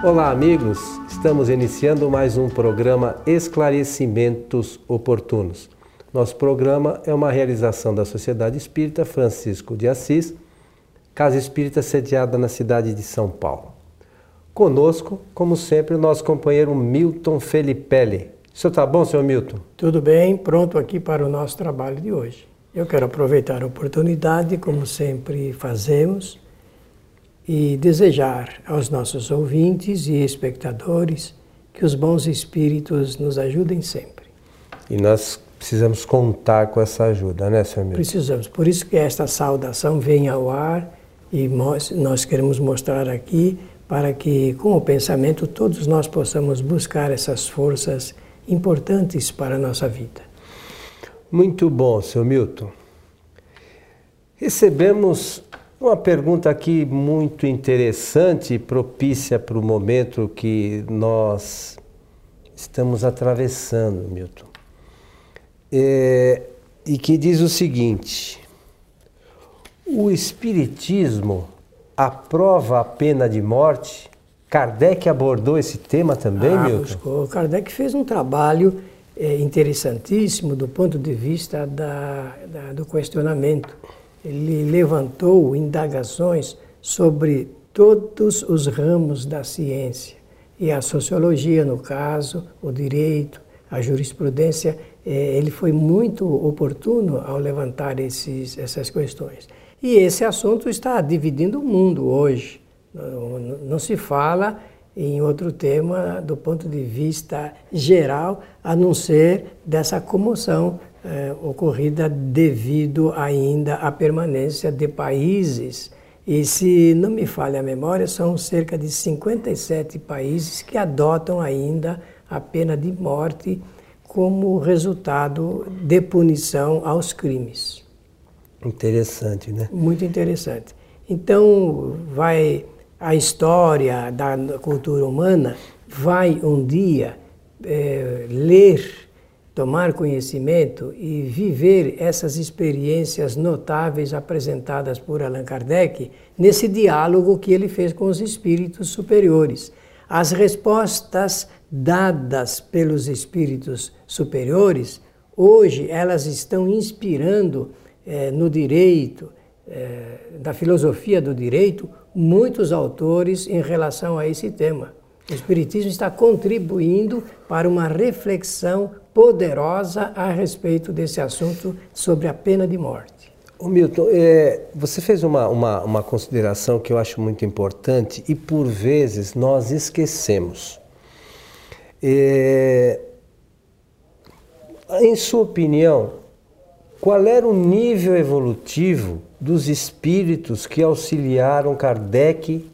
Olá, amigos. Estamos iniciando mais um programa Esclarecimentos Oportunos. Nosso programa é uma realização da Sociedade Espírita Francisco de Assis, Casa Espírita sediada na cidade de São Paulo. Conosco, como sempre, o nosso companheiro Milton Felipelli. O senhor está bom, senhor Milton? Tudo bem, pronto aqui para o nosso trabalho de hoje. Eu quero aproveitar a oportunidade, como sempre fazemos, e desejar aos nossos ouvintes e espectadores que os bons espíritos nos ajudem sempre. E nós precisamos contar com essa ajuda, né, senhor Milton? Precisamos. Por isso que esta saudação vem ao ar e nós, nós queremos mostrar aqui para que, com o pensamento, todos nós possamos buscar essas forças importantes para a nossa vida. Muito bom, seu Milton. Recebemos uma pergunta aqui muito interessante propícia para o momento que nós estamos atravessando, Milton. É, e que diz o seguinte: o Espiritismo aprova a pena de morte? Kardec abordou esse tema também, ah, Milton? Buscou. Kardec fez um trabalho é, interessantíssimo do ponto de vista da, da, do questionamento. Ele levantou indagações sobre todos os ramos da ciência, e a sociologia, no caso, o direito, a jurisprudência, é, ele foi muito oportuno ao levantar esses, essas questões. E esse assunto está dividindo o mundo hoje. Não, se fala em outro tema do ponto de vista geral, a não ser dessa comoção eh, ocorrida devido ainda à permanência de países. E se não me falha a memória, são cerca de 57 países que adotam ainda a pena de morte como resultado de punição aos crimes. Interessante, né? Muito interessante. Então, vai a história da cultura humana vai um dia é, ler, tomar conhecimento e viver essas experiências notáveis apresentadas por Allan Kardec nesse diálogo que ele fez com os espíritos superiores. As respostas dadas pelos espíritos superiores, hoje elas estão inspirando é, no direito, é, da filosofia do direito, muitos autores em relação a esse tema. O Espiritismo está contribuindo para uma reflexão poderosa a respeito desse assunto sobre a pena de morte. Ô Milton, é, você fez uma, uma, uma consideração que eu acho muito importante e por vezes nós esquecemos. É, em sua opinião, qual era o nível evolutivo dos espíritos que auxiliaram Kardec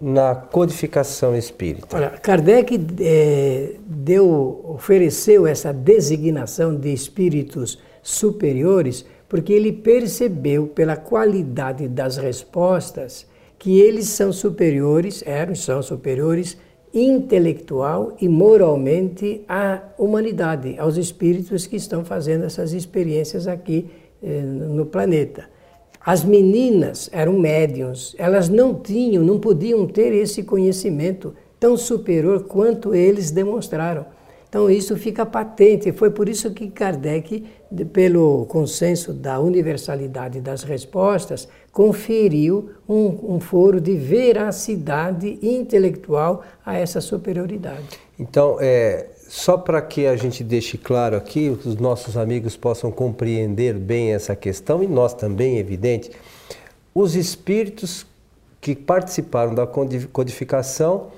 na codificação espírita? Olha, Kardec é, deu, ofereceu essa designação de espíritos superiores porque ele percebeu pela qualidade das respostas que eles são superiores, eram são superiores intelectual e moralmente à humanidade, aos espíritos que estão fazendo essas experiências aqui eh, no planeta. As meninas eram médiums, elas não tinham, não podiam ter esse conhecimento tão superior quanto eles demonstraram. Então isso fica patente. Foi por isso que Kardec, pelo consenso da universalidade das respostas, conferiu um, um foro de veracidade intelectual a essa superioridade. Então, é, só para que a gente deixe claro aqui, os nossos amigos possam compreender bem essa questão, e nós também, evidente, os espíritos que participaram da codificação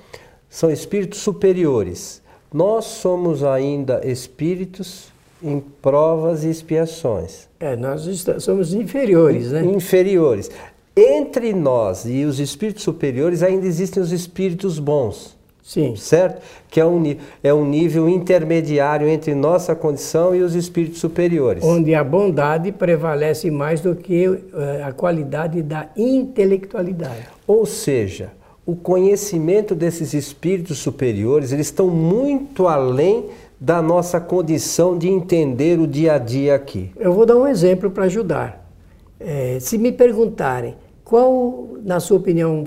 são espíritos superiores. Nós somos ainda espíritos em provas e expiações. É, nós somos inferiores, né? Inferiores. Entre nós e os espíritos superiores ainda existem os espíritos bons. Sim. Certo? Que é um, é um nível intermediário entre nossa condição e os espíritos superiores. Onde a bondade prevalece mais do que uh, a qualidade da intelectualidade. Ou seja, o conhecimento desses espíritos superiores, eles estão muito além da nossa condição de entender o dia a dia aqui. Eu vou dar um exemplo para ajudar. É, se me perguntarem qual, na sua opinião,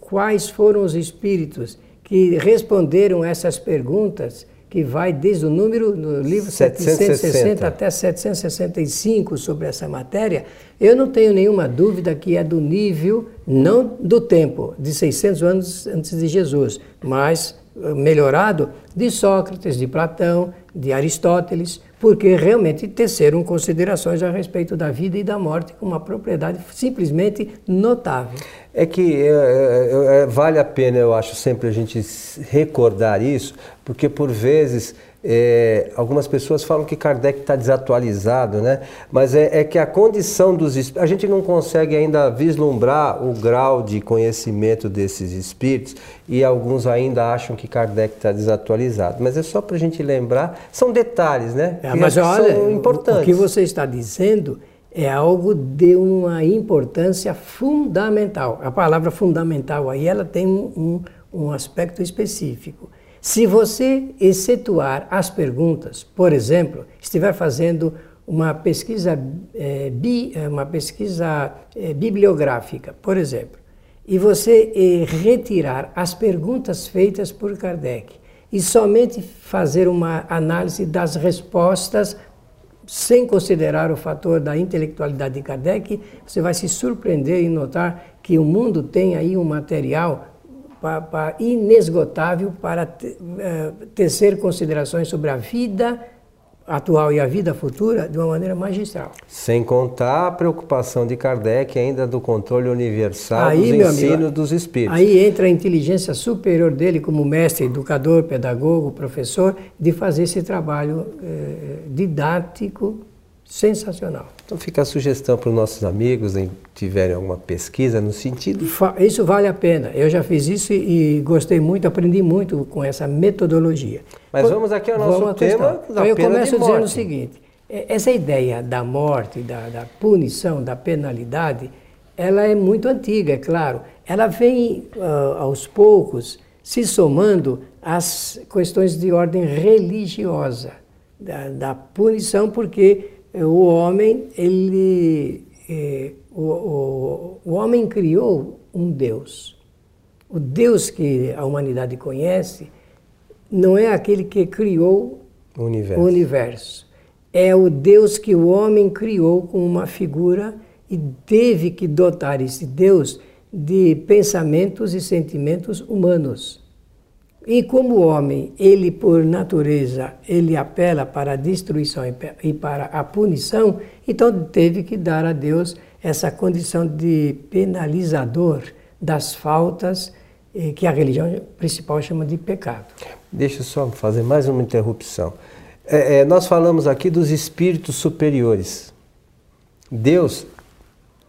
quais foram os espíritos que responderam essas perguntas, que vai desde o número, no livro 760, 760 até 765 sobre essa matéria, eu não tenho nenhuma dúvida que é do nível, não do tempo, de 600 anos antes de Jesus, mas eh, melhorado de Sócrates, de Platão, de Aristóteles, porque realmente teceram considerações a respeito da vida e da morte com uma propriedade simplesmente notável. É que é, é, é, vale a pena, eu acho, sempre a gente recordar isso, porque por vezes é, algumas pessoas falam que Kardec está desatualizado, né? mas é, é, que a condição dos espíritos. A gente não consegue ainda vislumbrar o grau de conhecimento desses espíritos e alguns ainda acham que Kardec está desatualizado. Mas é só para a gente lembrar, são detalhes, né? É, mas olha, são importantes. O que você está dizendo é algo de uma importância fundamental. A palavra fundamental aí ela tem um, um, aspecto específico. Se você excetuar as perguntas, por exemplo, estiver fazendo uma pesquisa, é, bi, é, uma pesquisa é, bibliográfica, por exemplo, e você é, retirar as perguntas feitas por Kardec e somente fazer uma análise das respostas sem considerar o fator da intelectualidade de Kardec, você vai se surpreender em notar que o mundo tem aí um material inesgotável para eh, tecer considerações sobre a vida atual e a vida futura de uma maneira magistral. Sem contar a preocupação de Kardec ainda do controle universal aí, dos ensinos amigo, dos espíritos. Aí entra a inteligência superior dele como mestre, educador, pedagogo, professor, de fazer esse trabalho eh, didático sensacional. Então fica a sugestão para os nossos amigos em tiverem alguma pesquisa no sentido. Isso vale a pena. Eu já fiz isso e, gostei muito, aprendi muito com essa metodologia. Mas vamos aqui ao nosso tema. Então eu começo dizendo o seguinte: é, essa ideia da morte, da, da punição, da penalidade, ela é muito antiga, é claro. Ela vem uh, aos poucos se somando às questões de ordem religiosa da, da punição, porque o homem, ele, é, o, o, o homem criou um Deus. O Deus que a humanidade conhece não é aquele que criou o universo. o universo. É o Deus que o homem criou com uma figura e teve que dotar esse Deus de pensamentos e sentimentos humanos. E como o homem, ele por natureza, ele apela para a destruição e para a punição, então teve que dar a Deus essa condição de penalizador das faltas eh, que a religião principal chama de pecado. Deixa eu só fazer mais uma interrupção. É, é, nós falamos aqui dos espíritos superiores. Deus,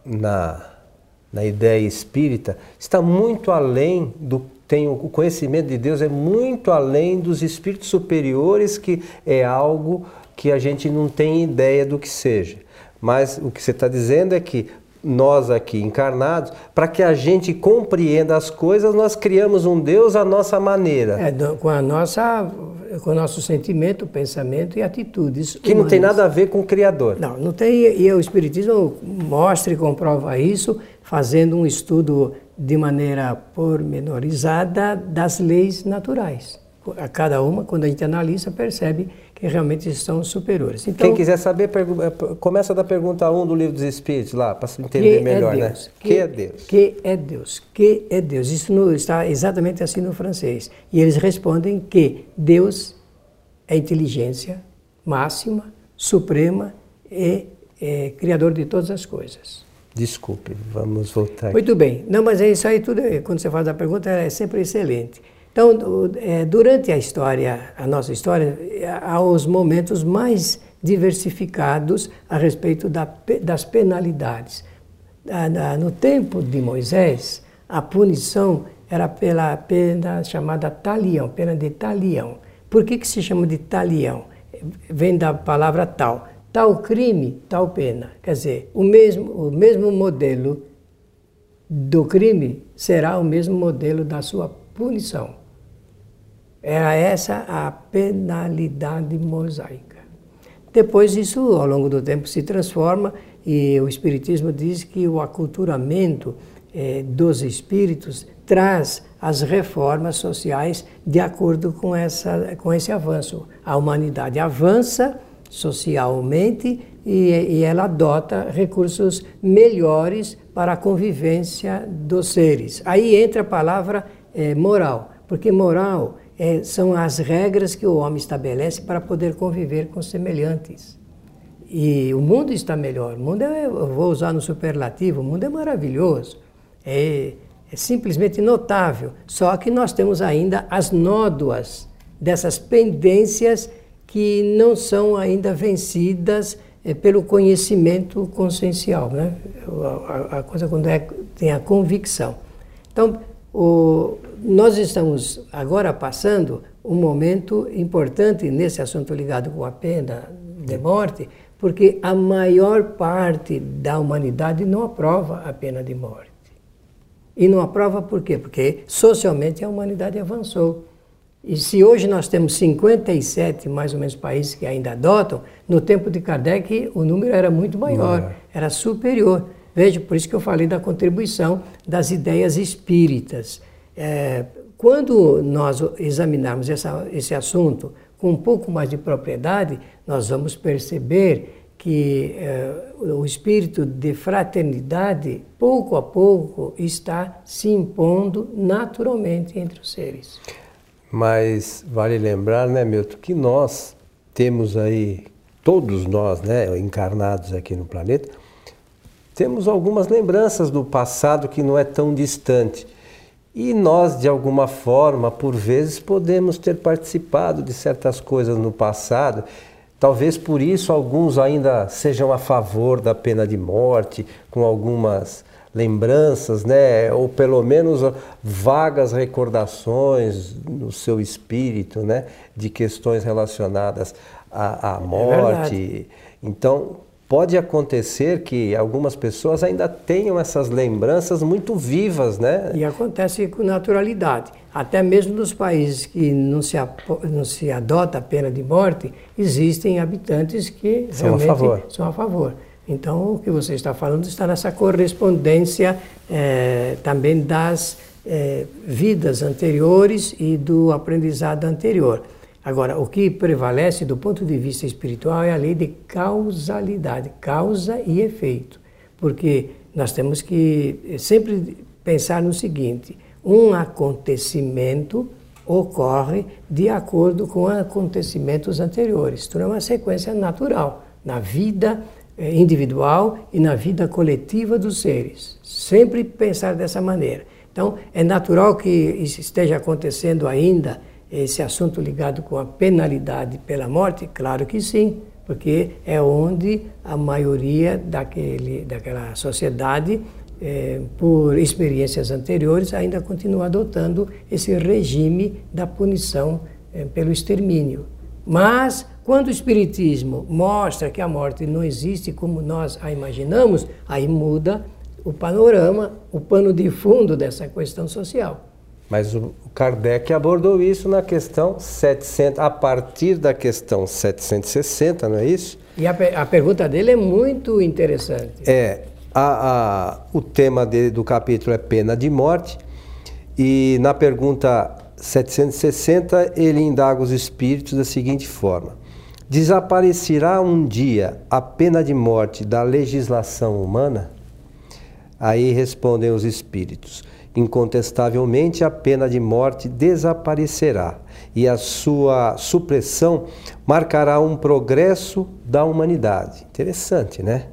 na, na ideia espírita, está muito além do tem o conhecimento de Deus é muito além dos espíritos superiores, que é algo que a gente não tem ideia do que seja. Mas o que você está dizendo é que nós aqui encarnados, para que a gente compreenda as coisas, nós criamos um Deus à nossa maneira. É, com a nossa com o nosso sentimento, pensamento e atitudes. Que humanas. não tem nada a ver com o Criador. Não, não tem. E o Espiritismo mostra e comprova isso fazendo um estudo de maneira pormenorizada das leis naturais. A cada uma, quando a gente analisa, percebe que realmente são superiores. Então, Quem quiser saber, eh, começa da pergunta 1 do Livro dos Espíritos, lá, para entender é melhor, é né? Que, que, é Deus? Que é Deus? Que é Deus? Isso no, está exatamente assim no francês. E eles respondem que Deus é inteligência máxima, suprema e é, criador de todas as coisas. Desculpe, vamos voltar. Muito bem. Não, mas é isso aí tudo, quando você faz a pergunta, é sempre excelente. Então, é, durante a história, a nossa história, há os momentos mais diversificados a respeito da, das penalidades. No tempo de Moisés, a punição era pela pena chamada talião, pena de talião. Por que, que se chama de talião? Vem da palavra tal tal crime, tal pena. Quer dizer, o mesmo, o mesmo modelo do crime será o mesmo modelo da sua punição. Era essa a penalidade mosaica. Depois isso, ao longo do tempo, se transforma e o Espiritismo diz que o aculturamento eh, dos espíritos traz as reformas sociais de acordo com, essa, com esse avanço. A humanidade avança socialmente e, e ela adota recursos melhores para a convivência dos seres. Aí entra a palavra é, moral, porque moral é, são as regras que o homem estabelece para poder conviver com semelhantes. E o mundo está melhor. O mundo é, eu vou usar no superlativo, o mundo é maravilhoso. É, é simplesmente notável. Só que nós temos ainda as nódoas dessas pendências que não são ainda vencidas é, pelo conhecimento consciencial, né? A, a, coisa quando é, tem a convicção. Então, o, nós estamos agora passando um momento importante nesse assunto ligado com a pena de morte, porque a maior parte da humanidade não aprova a pena de morte. E não aprova por quê? Porque socialmente a humanidade avançou. E se hoje nós temos 57 mais ou menos países que ainda adotam, no tempo de Kardec o número era muito maior, era superior. Veja, por isso que eu falei da contribuição das ideias espíritas. É, quando nós examinarmos essa, esse assunto com um pouco mais de propriedade, nós vamos perceber que eh, o espírito de fraternidade, pouco a pouco, está se impondo naturalmente entre os seres. Mas vale lembrar, né, Milton, que nós temos aí, todos nós, né, encarnados aqui no planeta, temos algumas lembranças do passado que não é tão distante. E nós, de alguma forma, por vezes, podemos ter participado de certas coisas no passado Talvez por isso alguns ainda sejam a favor da pena de morte, com algumas lembranças, né? ou pelo menos vagas recordações no seu espírito né? de questões relacionadas à, à é morte. É então, pode acontecer que algumas pessoas ainda tenham essas lembranças muito vivas, né? E acontece com naturalidade. Até mesmo nos países que não se, não se adota a pena de morte, existem habitantes que são realmente a favor. são a favor. Então, o que você está falando está nessa correspondência é, também das é, vidas anteriores e do aprendizado anterior. Agora, o que prevalece do ponto de vista espiritual é a lei de causalidade, causa e efeito. Porque nós temos que sempre pensar no seguinte: um acontecimento ocorre de acordo com acontecimentos anteriores. Não é uma sequência natural na vida eh, individual e na vida coletiva dos seres. Sempre pensar dessa maneira. Então, é natural que esteja acontecendo ainda esse assunto ligado com a penalidade pela morte? Claro que sim, porque é onde a maioria daquele, daquela sociedade, é, por experiências anteriores, ainda continua adotando esse regime da punição é, pelo extermínio. Mas, quando o Espiritismo mostra que a morte não existe como nós a imaginamos, aí muda o panorama, o pano de fundo dessa questão social. Mas o Kardec abordou isso na questão 700, a partir da questão 760, não é isso? E a, a pergunta dele é muito interessante. É, a, a, o tema dele, do capítulo é pena de morte, e na pergunta 760 ele indaga os espíritos da seguinte forma: Desaparecerá um dia a pena de morte da legislação humana? Aí respondem os espíritos incontestavelmente a pena de morte desaparecerá e a sua supressão marcará um progresso da humanidade. Interessante, né?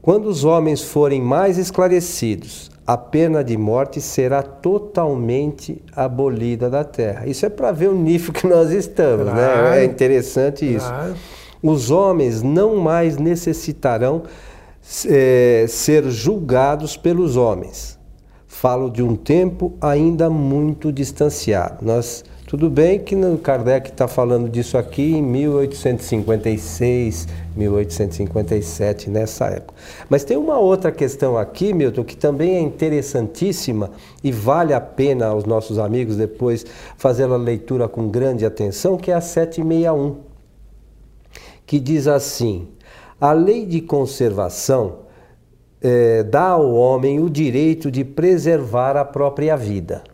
Quando os homens forem mais esclarecidos, a pena de morte será totalmente abolida da terra. Isso é para ver o nível que nós estamos, né? claro, né? É interessante isso. Claro. Os homens não mais necessitarão é, ser julgados pelos homens falo de um tempo ainda muito distanciado. Nós, tudo bem que no Kardec está falando disso aqui em 1856, 1857, nessa época. Mas tem uma outra questão aqui, Milton, que também é interessantíssima e vale a pena aos nossos amigos depois fazer a leitura com grande atenção, que é a 761, que diz assim: a lei de conservação é, dá ao homem o direito de preservar a própria vida.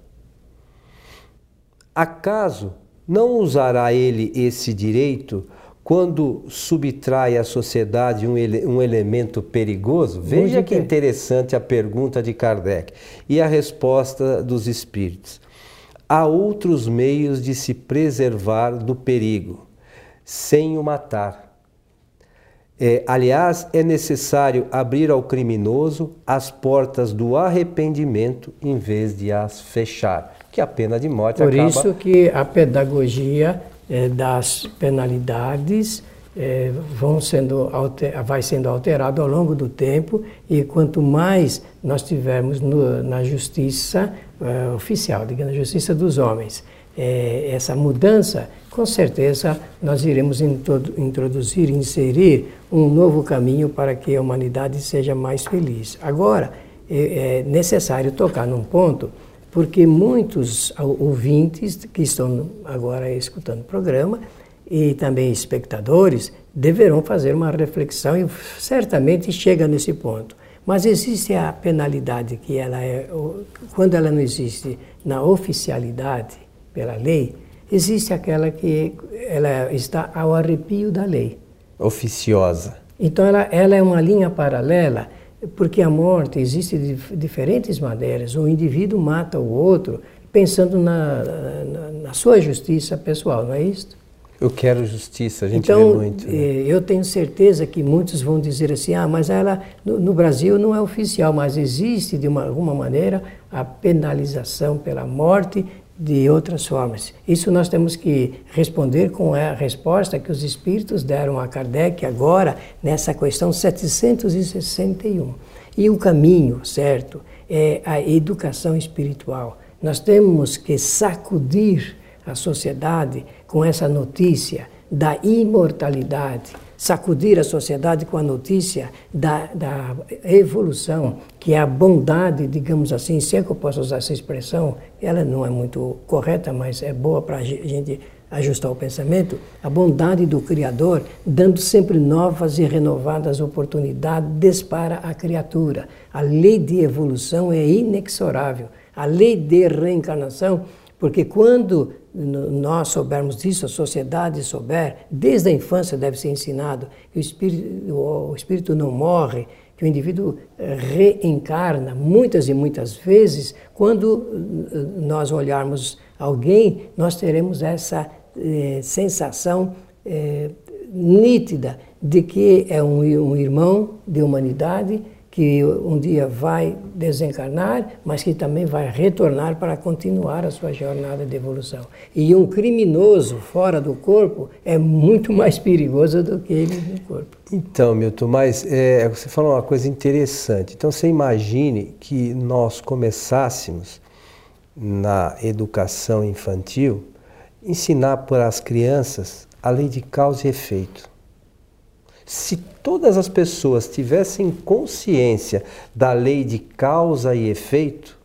Acaso não usará ele esse direito quando subtrai à sociedade um, ele, um elemento perigoso? Veja que interessante a pergunta de Kardec e a resposta dos espíritos. Há outros meios de se preservar do perigo, sem o matar. É, aliás, é necessário abrir ao criminoso as portas do arrependimento em vez de as fechar, que a pena de morte Por acaba... isso que a pedagogia é, das penalidades é, vão sendo alter, vai sendo alterado ao longo do tempo e quanto mais nós tivermos no, na justiça é, oficial, digamos, na justiça dos homens, é, essa mudança, com certeza nós iremos introduzir, inserir um novo caminho para que a humanidade seja mais feliz. Agora, é, é necessário tocar num ponto porque muitos ouvintes que estão agora escutando o programa e também espectadores deverão fazer uma reflexão e certamente chega nesse ponto. Mas existe a penalidade que ela é, quando ela não existe na oficialidade pela lei, existe aquela que ela está ao arrepio da lei. Oficiosa. Então ela, ela é uma linha paralela porque a morte existe de diferentes maneiras. Um indivíduo mata o outro pensando na, na, na sua justiça pessoal, não é isso? Eu quero justiça, a gente então, vê muito. Né? Eh, eu tenho certeza que muitos vão dizer assim, ah, mas ela no, no Brasil não é oficial, mas existe de uma, alguma maneira a penalização pela morte de outras formas. Isso nós temos que responder com a resposta que os espíritos deram a Kardec agora nessa questão 761. E o caminho, certo, é a educação espiritual. Nós temos que sacudir a sociedade com essa notícia da imortalidade sacudir a sociedade com a notícia da, da evolução, que é a bondade, digamos assim, se é que eu posso usar essa expressão, ela não é muito correta, mas é boa para a gente ajustar o pensamento, a bondade do Criador, dando sempre novas e renovadas oportunidades para a criatura. A lei de evolução é inexorável. A lei de reencarnação porque quando nós soubermos disso, a sociedade souber, desde a infância deve ser ensinado que o espírito, o espírito não morre, que o indivíduo reencarna muitas e muitas vezes. Quando eh, nós olharmos alguém, nós teremos essa eh, sensação eh, nítida de que é um, um irmão de humanidade que um dia vai desencarnar, mas que também vai retornar para continuar a sua jornada de evolução. E um criminoso fora do corpo é muito mais perigoso do que ele no corpo. Então, Milton, mas é, você falou uma coisa interessante. Então, você imagine que nós começássemos na educação infantil ensinar para as crianças a lei de causa e efeito. Se todas as pessoas tivessem consciência da lei de causa e efeito,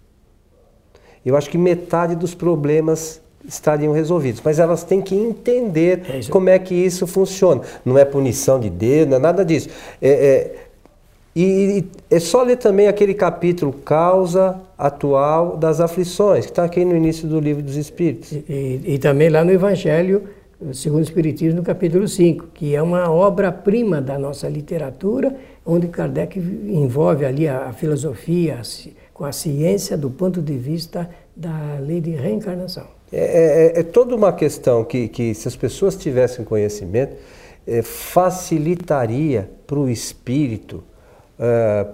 eu acho que metade dos problemas estariam resolvidos. Mas elas têm que entender é como é que isso funciona. Não é punição de Deus, não é nada disso. É, é, e, é só ler também aquele capítulo Causa Atual das Aflições, que está aqui no início do livro dos Espíritos. E, e, e também lá no Evangelho segundo o Espiritismo, no capítulo 5, que é uma obra-prima da nossa literatura, onde Kardec envolve ali a, a filosofia a, com a ciência do ponto de vista da lei de reencarnação. É, é, é toda uma questão que, que, se as pessoas tivessem conhecimento, é, facilitaria para o espírito, é,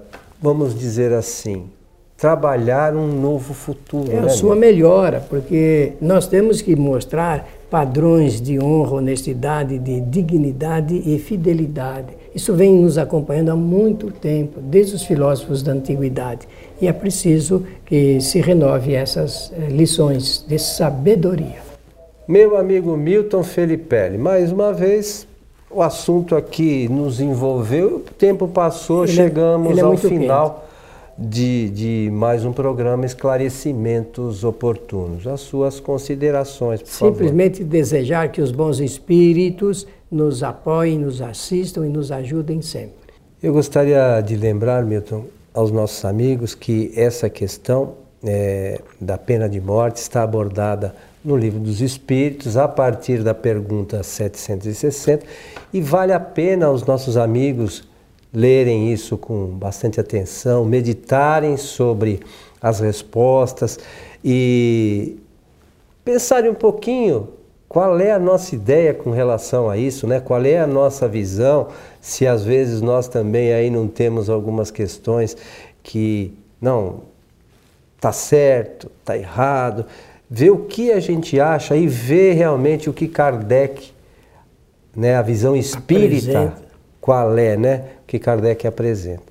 vamos dizer assim, trabalhar um novo futuro. É a né, sua melhora, porque nós temos que mostrar padrões de honra, honestidade, de dignidade e fidelidade. Isso vem nos acompanhando há muito tempo, desde os filósofos da antiguidade. E é preciso que se renove essas eh, lições de sabedoria. Meu amigo Milton Felipe, mais uma vez o assunto aqui nos envolveu, o tempo passou, ele é- chegamos é, é ao final. Quente de, de mais um programa Esclarecimentos Oportunos. As suas considerações, por Simplesmente favor. desejar que os bons espíritos nos apoiem, nos assistam e nos ajudem sempre. Eu gostaria de lembrar, Milton, aos nossos amigos que essa questão é, da pena de morte está abordada no Livro dos Espíritos, a partir da pergunta 760, e vale a pena aos nossos amigos lerem isso com bastante atenção, meditarem sobre as respostas e pensarem um pouquinho qual é a nossa ideia com relação a isso, né? Qual é a nossa visão? Se às vezes nós também aí não temos algumas questões que não tá certo, tá errado, ver o que a gente acha e ver realmente o que Kardec, né, a visão espírita, apresenta. Qual é, né, que Kardec apresenta.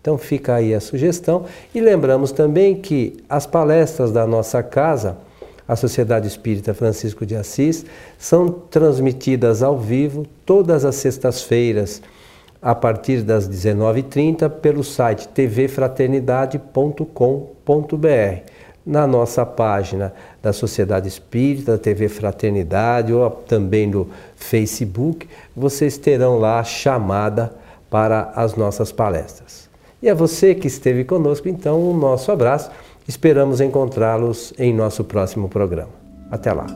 Então fica aí a sugestão e lembramos também que as palestras da nossa casa, a Sociedade Espírita Francisco de Assis, são transmitidas ao vivo todas as sextas-feiras a partir das 19h30 pelo site tvfraternidade.com.br na nossa página da Sociedade Espírita, da TV Fraternidade ou também no Facebook, vocês terão lá a chamada para as nossas palestras. E a você que esteve conosco, então, o um nosso abraço. Esperamos encontrá-los em nosso próximo programa. Até lá.